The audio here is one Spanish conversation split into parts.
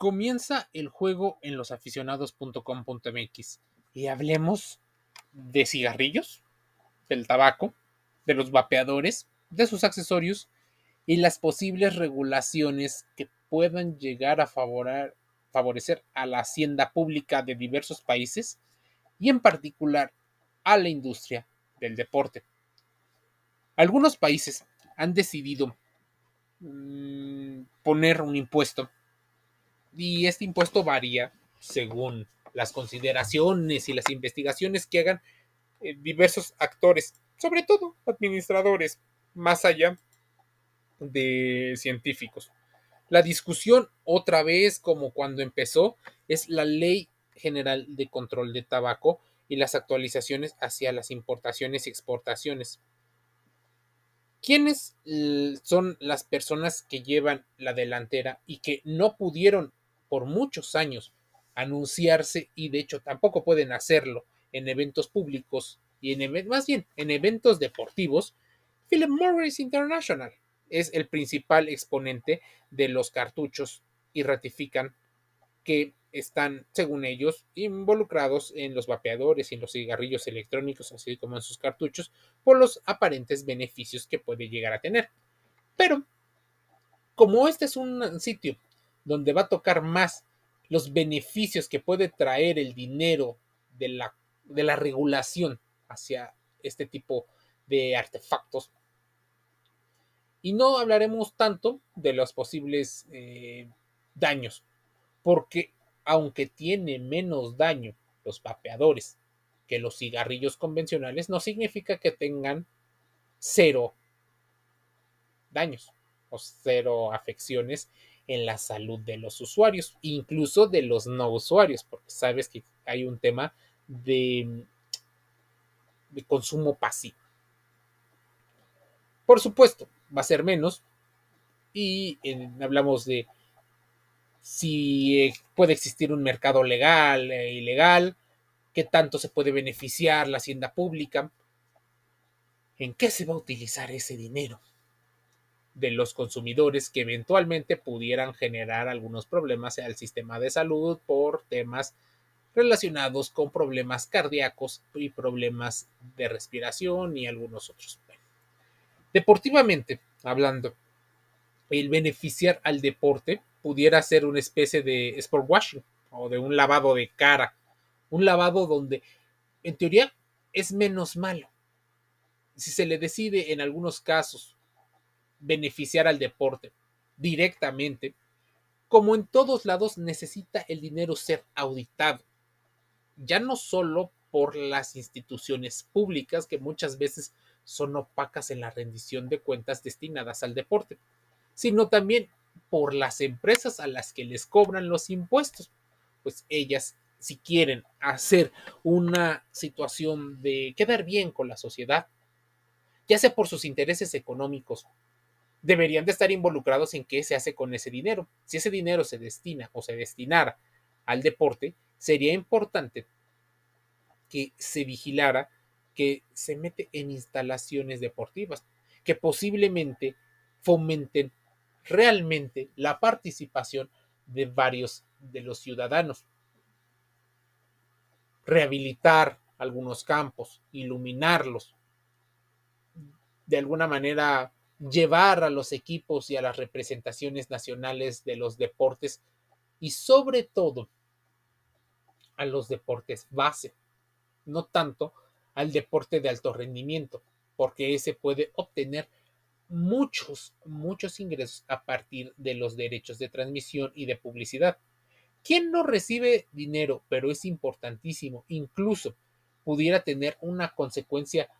Comienza el juego en losaficionados.com.mx y hablemos de cigarrillos, del tabaco, de los vapeadores, de sus accesorios y las posibles regulaciones que puedan llegar a favorecer a la hacienda pública de diversos países y en particular a la industria del deporte. Algunos países han decidido mm, poner un impuesto y este impuesto varía según las consideraciones y las investigaciones que hagan eh, diversos actores, sobre todo administradores, más allá de científicos. La discusión, otra vez como cuando empezó, es la Ley General de Control de Tabaco y las actualizaciones hacia las importaciones y exportaciones. ¿Quiénes son las personas que llevan la delantera y que no pudieron por muchos años anunciarse y de hecho tampoco pueden hacerlo en eventos públicos y en más bien en eventos deportivos, Philip Morris International es el principal exponente de los cartuchos y ratifican que están, según ellos, involucrados en los vapeadores y en los cigarrillos electrónicos, así como en sus cartuchos, por los aparentes beneficios que puede llegar a tener. Pero, como este es un sitio donde va a tocar más los beneficios que puede traer el dinero de la, de la regulación hacia este tipo de artefactos. Y no hablaremos tanto de los posibles eh, daños, porque aunque tiene menos daño los vapeadores que los cigarrillos convencionales, no significa que tengan cero daños o cero afecciones en la salud de los usuarios, incluso de los no usuarios, porque sabes que hay un tema de, consumo pasivo. Por supuesto, va a ser menos y hablamos de si eh, puede existir un mercado legal e ilegal, qué tanto se puede beneficiar la hacienda pública, en qué se va a utilizar ese dinero de los consumidores que eventualmente pudieran generar algunos problemas al sistema de salud por temas relacionados con problemas cardíacos y problemas de respiración y algunos otros. Deportivamente hablando, el beneficiar al deporte pudiera ser una especie de sport washing o de un lavado de cara, un lavado donde en teoría es menos malo. Si se le decide en algunos casos beneficiar al deporte directamente, como en todos lados necesita el dinero ser auditado, ya no solo por las instituciones públicas que muchas veces son opacas en la rendición de cuentas destinadas al deporte, sino también por las empresas a las que les cobran los impuestos, pues ellas si quieren hacer una situación de quedar bien con la sociedad, ya sea por sus intereses económicos deberían de estar involucrados en qué se hace con ese dinero. Si ese dinero se destina o se destinara al deporte, sería importante que se vigilara que se mete en instalaciones deportivas, que posiblemente fomenten realmente la participación de varios de los ciudadanos. Rehabilitar algunos campos, iluminarlos, de alguna manera llevar a los equipos y a las representaciones nacionales de los deportes y sobre todo a los deportes base, no tanto al deporte de alto rendimiento, porque ese puede obtener muchos, muchos ingresos a partir de los derechos de transmisión y de publicidad. ¿Quién no recibe dinero, pero es importantísimo, incluso pudiera tener una consecuencia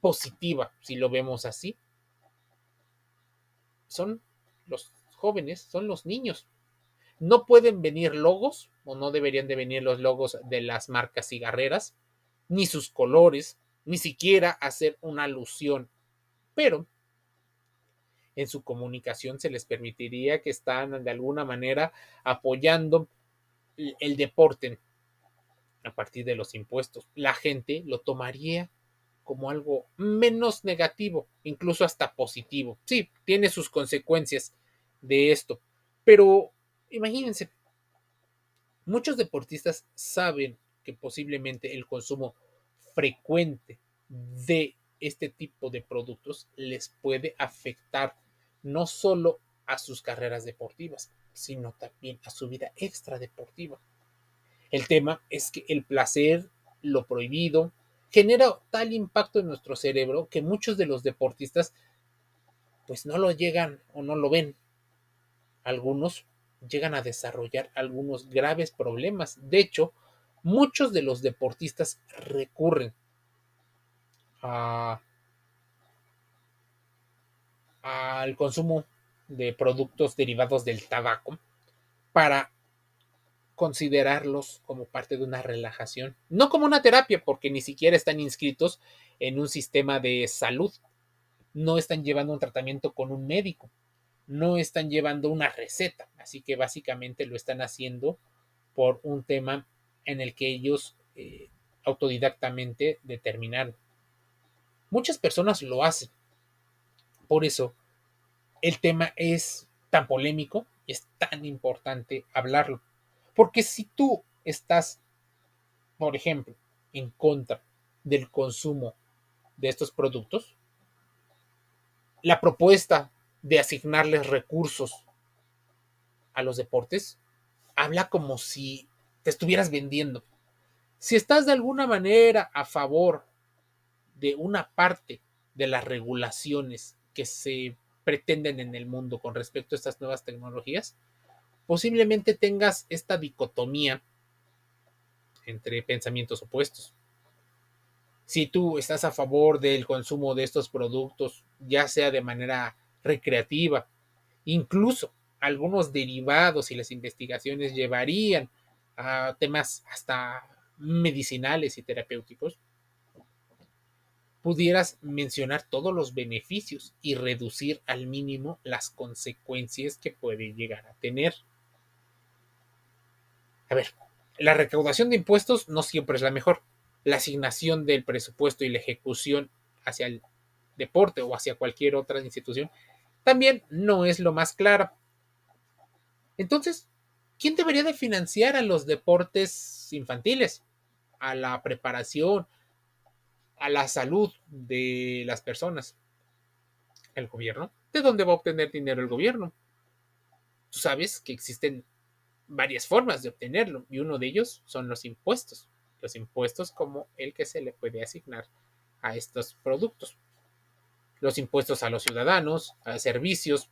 positiva, si lo vemos así, son los jóvenes, son los niños. No pueden venir logos, o no deberían de venir los logos de las marcas cigarreras, ni sus colores, ni siquiera hacer una alusión. Pero en su comunicación se les permitiría que están de alguna manera apoyando el deporte a partir de los impuestos. La gente lo tomaría como algo menos negativo, incluso hasta positivo. Sí, tiene sus consecuencias de esto, pero imagínense, Muchos deportistas saben que posiblemente el consumo frecuente de este tipo de productos les puede afectar no solo a sus carreras deportivas, sino también a su vida extradeportiva. El tema es que el placer, lo prohibido, genera tal impacto en nuestro cerebro que muchos de los deportistas pues no lo llegan o no lo ven. Algunos llegan a desarrollar algunos graves problemas. De hecho, muchos de los deportistas recurren a, al consumo de productos derivados del tabaco para considerarlos como parte de una relajación, no como una terapia, porque ni siquiera están inscritos en un sistema de salud, no están llevando un tratamiento con un médico, no están llevando una receta, así que básicamente lo están haciendo por un tema en el que ellos eh, autodidactamente determinaron. Muchas personas lo hacen. Por eso el tema es tan polémico y es tan importante hablarlo. Porque si tú estás, por ejemplo, en contra del consumo de estos productos, la propuesta de asignarles recursos a los deportes habla como si te estuvieras vendiendo. Si estás de alguna manera a favor de una parte de las regulaciones que se pretenden en el mundo con respecto a estas nuevas tecnologías, posiblemente tengas esta dicotomía entre pensamientos opuestos. Si tú estás a favor del consumo de estos productos, ya sea de manera recreativa, incluso algunos derivados y las investigaciones llevarían a temas hasta medicinales y terapéuticos, pudieras mencionar todos los beneficios y reducir al mínimo las consecuencias que puede llegar a tener. A ver, la recaudación de impuestos no siempre es la mejor. La asignación del presupuesto y la ejecución hacia el deporte o hacia cualquier otra institución también no es lo más claro. Entonces, ¿quién debería de financiar a los deportes infantiles? A la preparación, a la salud de las personas. ¿El gobierno? ¿De dónde va a obtener dinero el gobierno? Tú sabes que existen varias formas de obtenerlo y uno de ellos son los impuestos. Los impuestos como el que se le puede asignar a estos productos. Los impuestos a los ciudadanos, a servicios.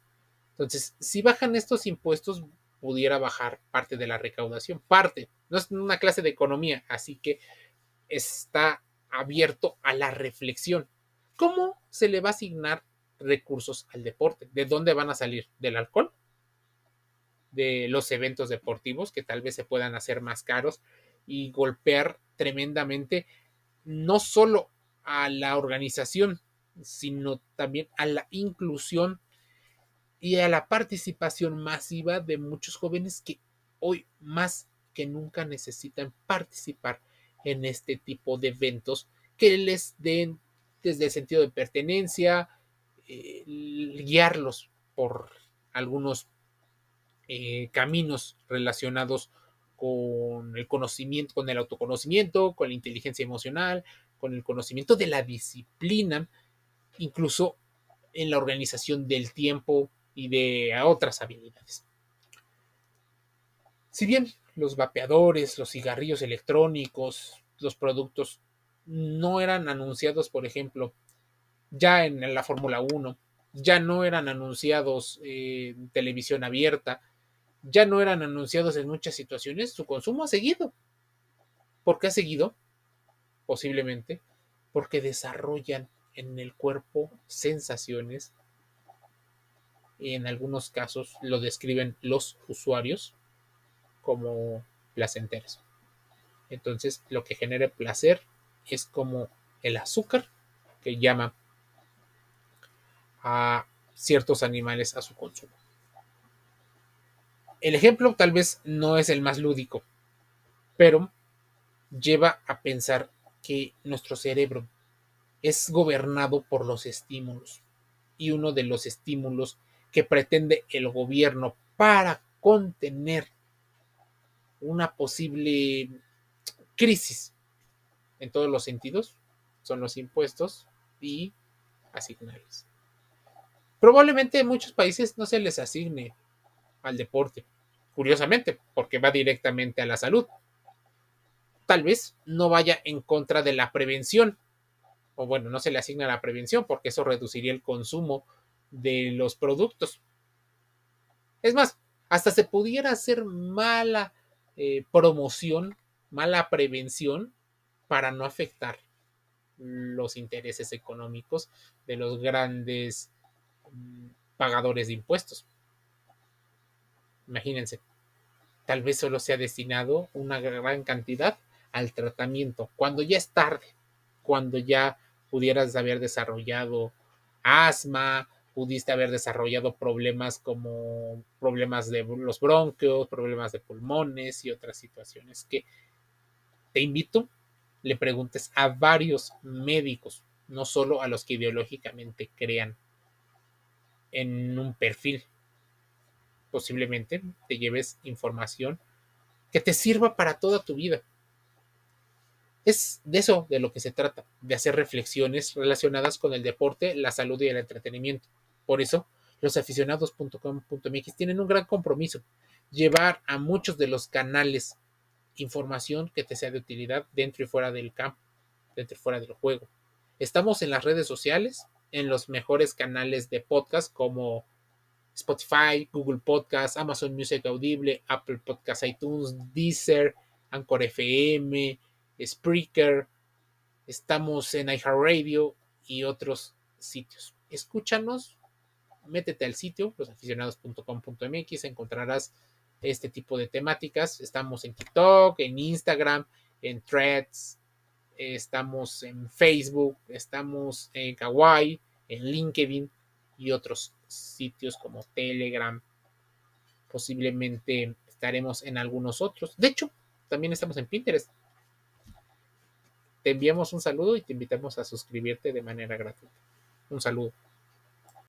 Entonces, si bajan estos impuestos, pudiera bajar parte de la recaudación. Parte. No es una clase de economía, así que está abierto a la reflexión. ¿Cómo se le va a asignar recursos al deporte? ¿De dónde van a salir? ¿Del alcohol? ¿De los eventos deportivos que tal vez se puedan hacer más caros y golpear tremendamente no solo a la organización, sino también a la inclusión y a la participación masiva de muchos jóvenes que hoy más que nunca necesitan participar en este tipo de eventos que les den desde el sentido de pertenencia, eh, guiarlos por algunos eh, caminos relacionados con el conocimiento, con el autoconocimiento, con la inteligencia emocional, con el conocimiento de la disciplina, incluso en la organización del tiempo y de otras habilidades. Si bien los vapeadores, los cigarrillos electrónicos, los productos no eran anunciados, por ejemplo, ya en la Fórmula 1, ya no eran anunciados en televisión abierta, ya no eran anunciados en muchas situaciones, su consumo ha seguido. ¿Por qué ha seguido? Posiblemente porque desarrollan en el cuerpo sensaciones, y en algunos casos lo describen los usuarios como placenteras. Entonces, lo que genera placer es como el azúcar que llama a ciertos animales a su consumo. El ejemplo tal vez no es el más lúdico, pero lleva a pensar que nuestro cerebro es gobernado por los estímulos y uno de los estímulos que pretende el gobierno para contener una posible crisis en todos los sentidos son los impuestos y asignarles. Probablemente en muchos países no se les asigne al deporte, curiosamente, porque va directamente a la salud. Tal vez no vaya en contra de la prevención, o bueno, no se le asigna la prevención porque eso reduciría el consumo de los productos. Es más, hasta se pudiera hacer mala eh, promoción, mala prevención para no afectar los intereses económicos de los grandes mm, pagadores de impuestos. Imagínense, tal vez solo se ha destinado una gran cantidad al tratamiento, cuando ya es tarde, cuando ya pudieras haber desarrollado asma, pudiste haber desarrollado problemas como problemas de los bronquios, problemas de pulmones y otras situaciones que te invito le preguntes a varios médicos, no solo a los que ideológicamente crean en un perfil. Posiblemente te lleves información que te sirva para toda tu vida. Es de eso de lo que se trata, de hacer reflexiones relacionadas con el deporte, la salud y el entretenimiento. Por eso, los aficionados.com.mx tienen un gran compromiso, llevar a muchos de los canales información que te sea de utilidad dentro y fuera del campo, dentro y fuera del juego. Estamos en las redes sociales, en los mejores canales de podcast como Spotify, Google Podcast, Amazon Music Audible, Apple Podcast, iTunes, Deezer, Anchor FM, Spreaker. Estamos en iHeartRadio y otros sitios. Escúchanos, métete al sitio losaficionados.com.mx, encontrarás este tipo de temáticas. Estamos en TikTok, en Instagram, en Threads, estamos en Facebook, estamos en Kawaii, en LinkedIn y otros sitios como Telegram. Posiblemente estaremos en algunos otros. De hecho, también estamos en Pinterest. Te enviamos un saludo y te invitamos a suscribirte de manera gratuita. Un saludo.